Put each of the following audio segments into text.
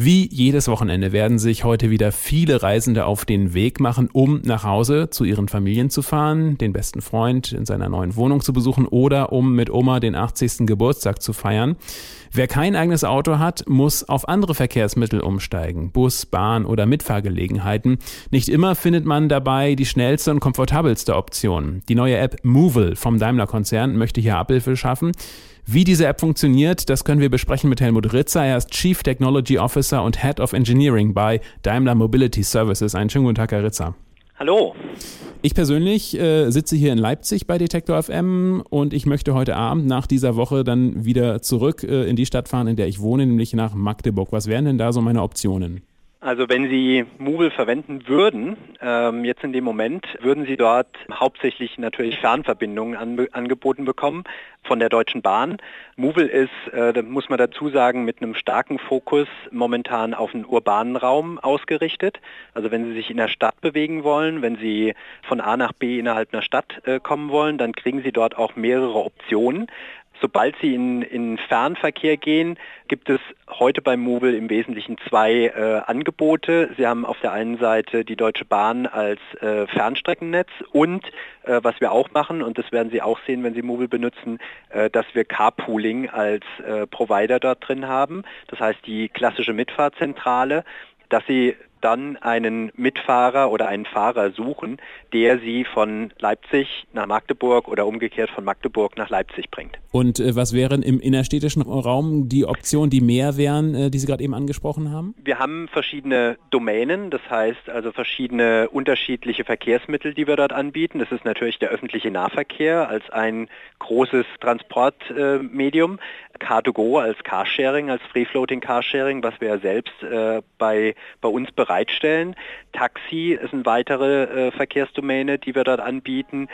Wie jedes Wochenende werden sich heute wieder viele Reisende auf den Weg machen, um nach Hause zu ihren Familien zu fahren, den besten Freund in seiner neuen Wohnung zu besuchen oder um mit Oma den 80. Geburtstag zu feiern. Wer kein eigenes Auto hat, muss auf andere Verkehrsmittel umsteigen, Bus, Bahn oder Mitfahrgelegenheiten. Nicht immer findet man dabei die schnellste und komfortabelste Option. Die neue App Movil vom Daimler-Konzern möchte hier Abhilfe schaffen. Wie diese App funktioniert, das können wir besprechen mit Helmut Ritzer. Er ist Chief Technology Officer und Head of Engineering bei Daimler Mobility Services. Einen schönen guten Tag, Herr Ritzer. Hallo. Ich persönlich äh, sitze hier in Leipzig bei Detektor FM und ich möchte heute Abend nach dieser Woche dann wieder zurück äh, in die Stadt fahren, in der ich wohne, nämlich nach Magdeburg. Was wären denn da so meine Optionen? Also wenn Sie Movil verwenden würden, ähm, jetzt in dem Moment, würden Sie dort hauptsächlich natürlich Fernverbindungen an, angeboten bekommen von der Deutschen Bahn. Movil ist, äh, muss man dazu sagen, mit einem starken Fokus momentan auf den urbanen Raum ausgerichtet. Also wenn Sie sich in der Stadt bewegen wollen, wenn Sie von A nach B innerhalb einer Stadt äh, kommen wollen, dann kriegen Sie dort auch mehrere Optionen. Sobald Sie in, in Fernverkehr gehen, gibt es heute beim Movil im Wesentlichen zwei äh, Angebote. Sie haben auf der einen Seite die Deutsche Bahn als äh, Fernstreckennetz und äh, was wir auch machen, und das werden Sie auch sehen, wenn Sie Movil benutzen, äh, dass wir Carpooling als äh, Provider dort drin haben. Das heißt die klassische Mitfahrzentrale dass sie dann einen Mitfahrer oder einen Fahrer suchen, der sie von Leipzig nach Magdeburg oder umgekehrt von Magdeburg nach Leipzig bringt. Und äh, was wären im innerstädtischen Raum die Optionen, die mehr wären, äh, die Sie gerade eben angesprochen haben? Wir haben verschiedene Domänen, das heißt also verschiedene unterschiedliche Verkehrsmittel, die wir dort anbieten. Das ist natürlich der öffentliche Nahverkehr als ein großes Transportmedium. Äh, Car2Go als Carsharing, als Free-Floating Carsharing, was wir selbst äh, bei, bei uns bereitstellen. Taxi ist eine weitere äh, Verkehrsdomäne, die wir dort anbieten.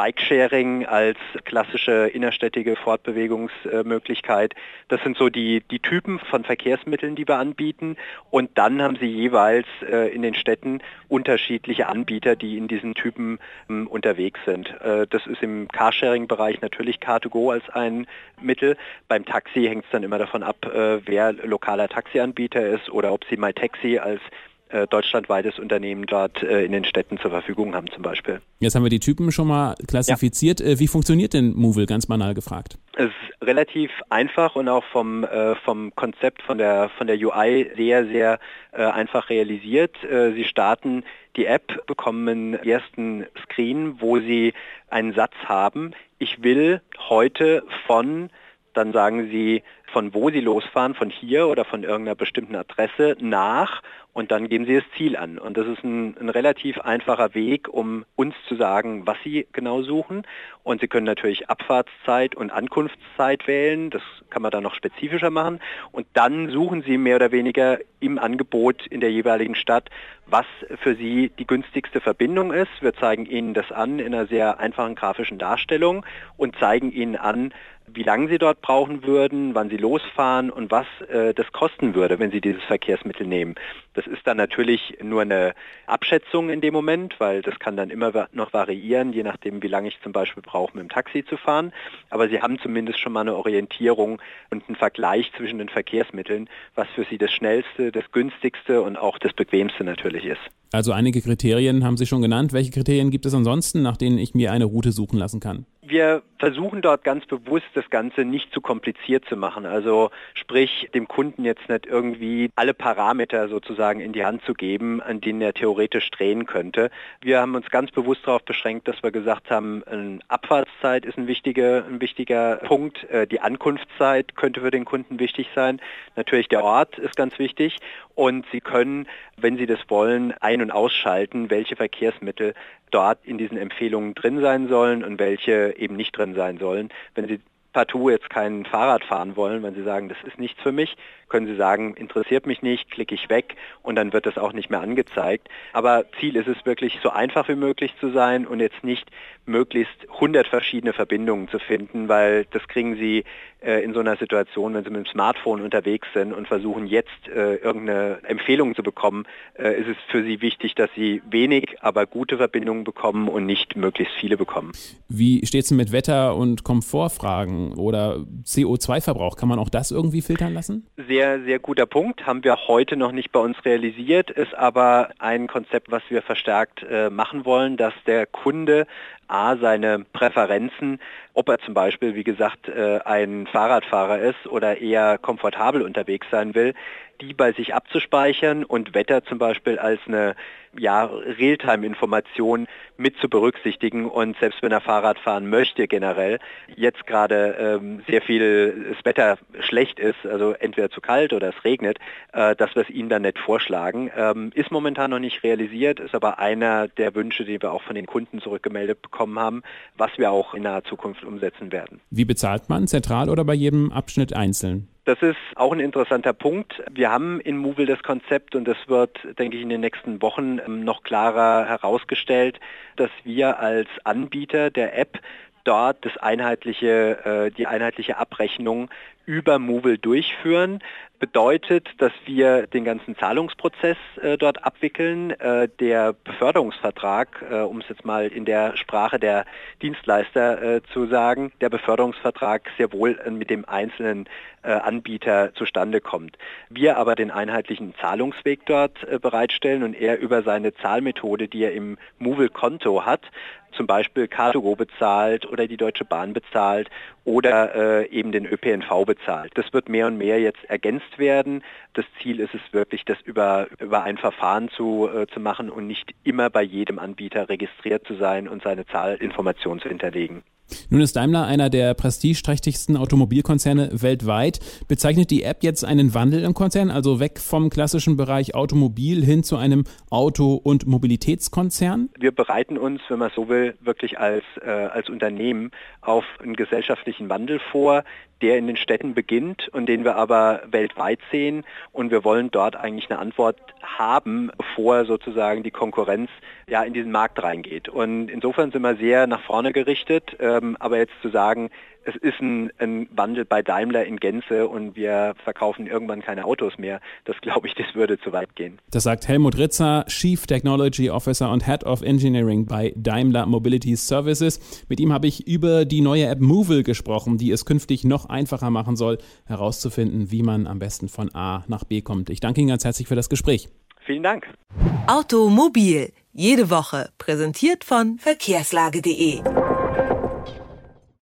Bikesharing als klassische innerstädtige Fortbewegungsmöglichkeit. Das sind so die, die Typen von Verkehrsmitteln, die wir anbieten. Und dann haben sie jeweils äh, in den Städten unterschiedliche Anbieter, die in diesen Typen ähm, unterwegs sind. Äh, das ist im Carsharing-Bereich natürlich Car2Go als ein Mittel. Beim Taxi hängt es dann immer davon ab, äh, wer lokaler Taxianbieter ist oder ob sie MyTaxi als äh, deutschlandweites Unternehmen dort äh, in den Städten zur Verfügung haben zum Beispiel. Jetzt haben wir die Typen schon mal klassifiziert. Ja. Äh, wie funktioniert denn Movil, ganz banal gefragt? Es ist relativ einfach und auch vom, äh, vom Konzept, von der, von der UI sehr, sehr äh, einfach realisiert. Sie starten die App, bekommen einen ersten Screen, wo Sie einen Satz haben. Ich will heute von dann sagen Sie, von wo Sie losfahren, von hier oder von irgendeiner bestimmten Adresse nach und dann geben Sie das Ziel an. Und das ist ein, ein, relativ einfacher Weg, um uns zu sagen, was Sie genau suchen. Und Sie können natürlich Abfahrtszeit und Ankunftszeit wählen. Das kann man dann noch spezifischer machen. Und dann suchen Sie mehr oder weniger im Angebot in der jeweiligen Stadt, was für Sie die günstigste Verbindung ist. Wir zeigen Ihnen das an in einer sehr einfachen grafischen Darstellung und zeigen Ihnen an, wie lange Sie dort brauchen würden, wann Sie losfahren und was äh, das kosten würde, wenn Sie dieses Verkehrsmittel nehmen. Das ist dann natürlich nur eine Abschätzung in dem Moment, weil das kann dann immer noch variieren, je nachdem, wie lange ich zum Beispiel brauche, mit dem Taxi zu fahren. Aber Sie haben zumindest schon mal eine Orientierung und einen Vergleich zwischen den Verkehrsmitteln, was für Sie das schnellste, das günstigste und auch das bequemste natürlich ist. Also einige Kriterien haben Sie schon genannt. Welche Kriterien gibt es ansonsten, nach denen ich mir eine Route suchen lassen kann? Wir versuchen dort ganz bewusst das Ganze nicht zu kompliziert zu machen. Also sprich, dem Kunden jetzt nicht irgendwie alle Parameter sozusagen in die Hand zu geben, an denen er theoretisch drehen könnte. Wir haben uns ganz bewusst darauf beschränkt, dass wir gesagt haben, eine Abfahrtszeit ist ein wichtiger, ein wichtiger Punkt. Äh, die Ankunftszeit könnte für den Kunden wichtig sein. Natürlich der Ort ist ganz wichtig. Und Sie können, wenn Sie das wollen, ein- und ausschalten, welche Verkehrsmittel dort in diesen Empfehlungen drin sein sollen und welche eben nicht drin sein sollen. Wenn Sie partout jetzt kein Fahrrad fahren wollen, wenn Sie sagen, das ist nichts für mich, können Sie sagen, interessiert mich nicht, klicke ich weg und dann wird das auch nicht mehr angezeigt. Aber Ziel ist es wirklich, so einfach wie möglich zu sein und jetzt nicht möglichst 100 verschiedene Verbindungen zu finden, weil das kriegen Sie äh, in so einer Situation, wenn Sie mit dem Smartphone unterwegs sind und versuchen jetzt äh, irgendeine Empfehlung zu bekommen, äh, ist es für Sie wichtig, dass Sie wenig, aber gute Verbindungen bekommen und nicht möglichst viele bekommen. Wie steht es mit Wetter- und Komfortfragen oder CO2-Verbrauch? Kann man auch das irgendwie filtern lassen? Sehr, sehr guter Punkt. Haben wir heute noch nicht bei uns realisiert, ist aber ein Konzept, was wir verstärkt äh, machen wollen, dass der Kunde A, seine Präferenzen, ob er zum Beispiel, wie gesagt, äh, ein Fahrradfahrer ist oder eher komfortabel unterwegs sein will, die bei sich abzuspeichern und Wetter zum Beispiel als eine ja, Realtime-Information mit zu berücksichtigen und selbst wenn er Fahrrad fahren möchte generell, jetzt gerade ähm, sehr viel das Wetter schlecht ist, also entweder zu kalt oder es regnet, äh, dass wir es ihnen dann nicht vorschlagen. Ähm, ist momentan noch nicht realisiert, ist aber einer der Wünsche, die wir auch von den Kunden zurückgemeldet bekommen haben, was wir auch in naher Zukunft umsetzen werden. Wie bezahlt man? Zentral oder bei jedem Abschnitt einzeln? Das ist auch ein interessanter Punkt. Wir haben in Movil das Konzept und das wird, denke ich, in den nächsten Wochen ähm, noch klarer herausgestellt, dass wir als Anbieter der App dort das einheitliche, äh, die einheitliche Abrechnung über Movil durchführen bedeutet, dass wir den ganzen Zahlungsprozess äh, dort abwickeln. Äh, der Beförderungsvertrag, um es jetzt mal in der Sprache der Dienstleister zu sagen, der Beförderungsvertrag sehr wohl mit dem einzelnen Anbieter zustande kommt. Wir aber den einheitlichen Zahlungsweg dort bereitstellen und er über seine Zahlmethode, die er im Movil-Konto hat, zum Beispiel Cartogo bezahlt oder die Deutsche Bahn bezahlt oder eben den ÖPNV bezahlt. Das wird mehr und mehr jetzt ergänzt werden. Das Ziel ist es wirklich, das über, über ein Verfahren zu, äh, zu machen und nicht immer bei jedem Anbieter registriert zu sein und seine Zahlinformation zu hinterlegen. Nun ist Daimler einer der prestigeträchtigsten Automobilkonzerne weltweit. Bezeichnet die App jetzt einen Wandel im Konzern, also weg vom klassischen Bereich Automobil hin zu einem Auto- und Mobilitätskonzern? Wir bereiten uns, wenn man so will, wirklich als, äh, als Unternehmen auf einen gesellschaftlichen Wandel vor, der in den Städten beginnt und den wir aber weltweit sehen. Und wir wollen dort eigentlich eine Antwort haben, bevor sozusagen die Konkurrenz ja in diesen Markt reingeht. Und insofern sind wir sehr nach vorne gerichtet. Ähm, aber jetzt zu sagen, es ist ein, ein, Wandel bei Daimler in Gänze und wir verkaufen irgendwann keine Autos mehr. Das glaube ich, das würde zu weit gehen. Das sagt Helmut Ritzer, Chief Technology Officer und Head of Engineering bei Daimler Mobility Services. Mit ihm habe ich über die neue App Movil gesprochen, die es künftig noch einfacher machen soll, herauszufinden, wie man am besten von A nach B kommt. Ich danke Ihnen ganz herzlich für das Gespräch. Vielen Dank. Automobil, jede Woche, präsentiert von verkehrslage.de.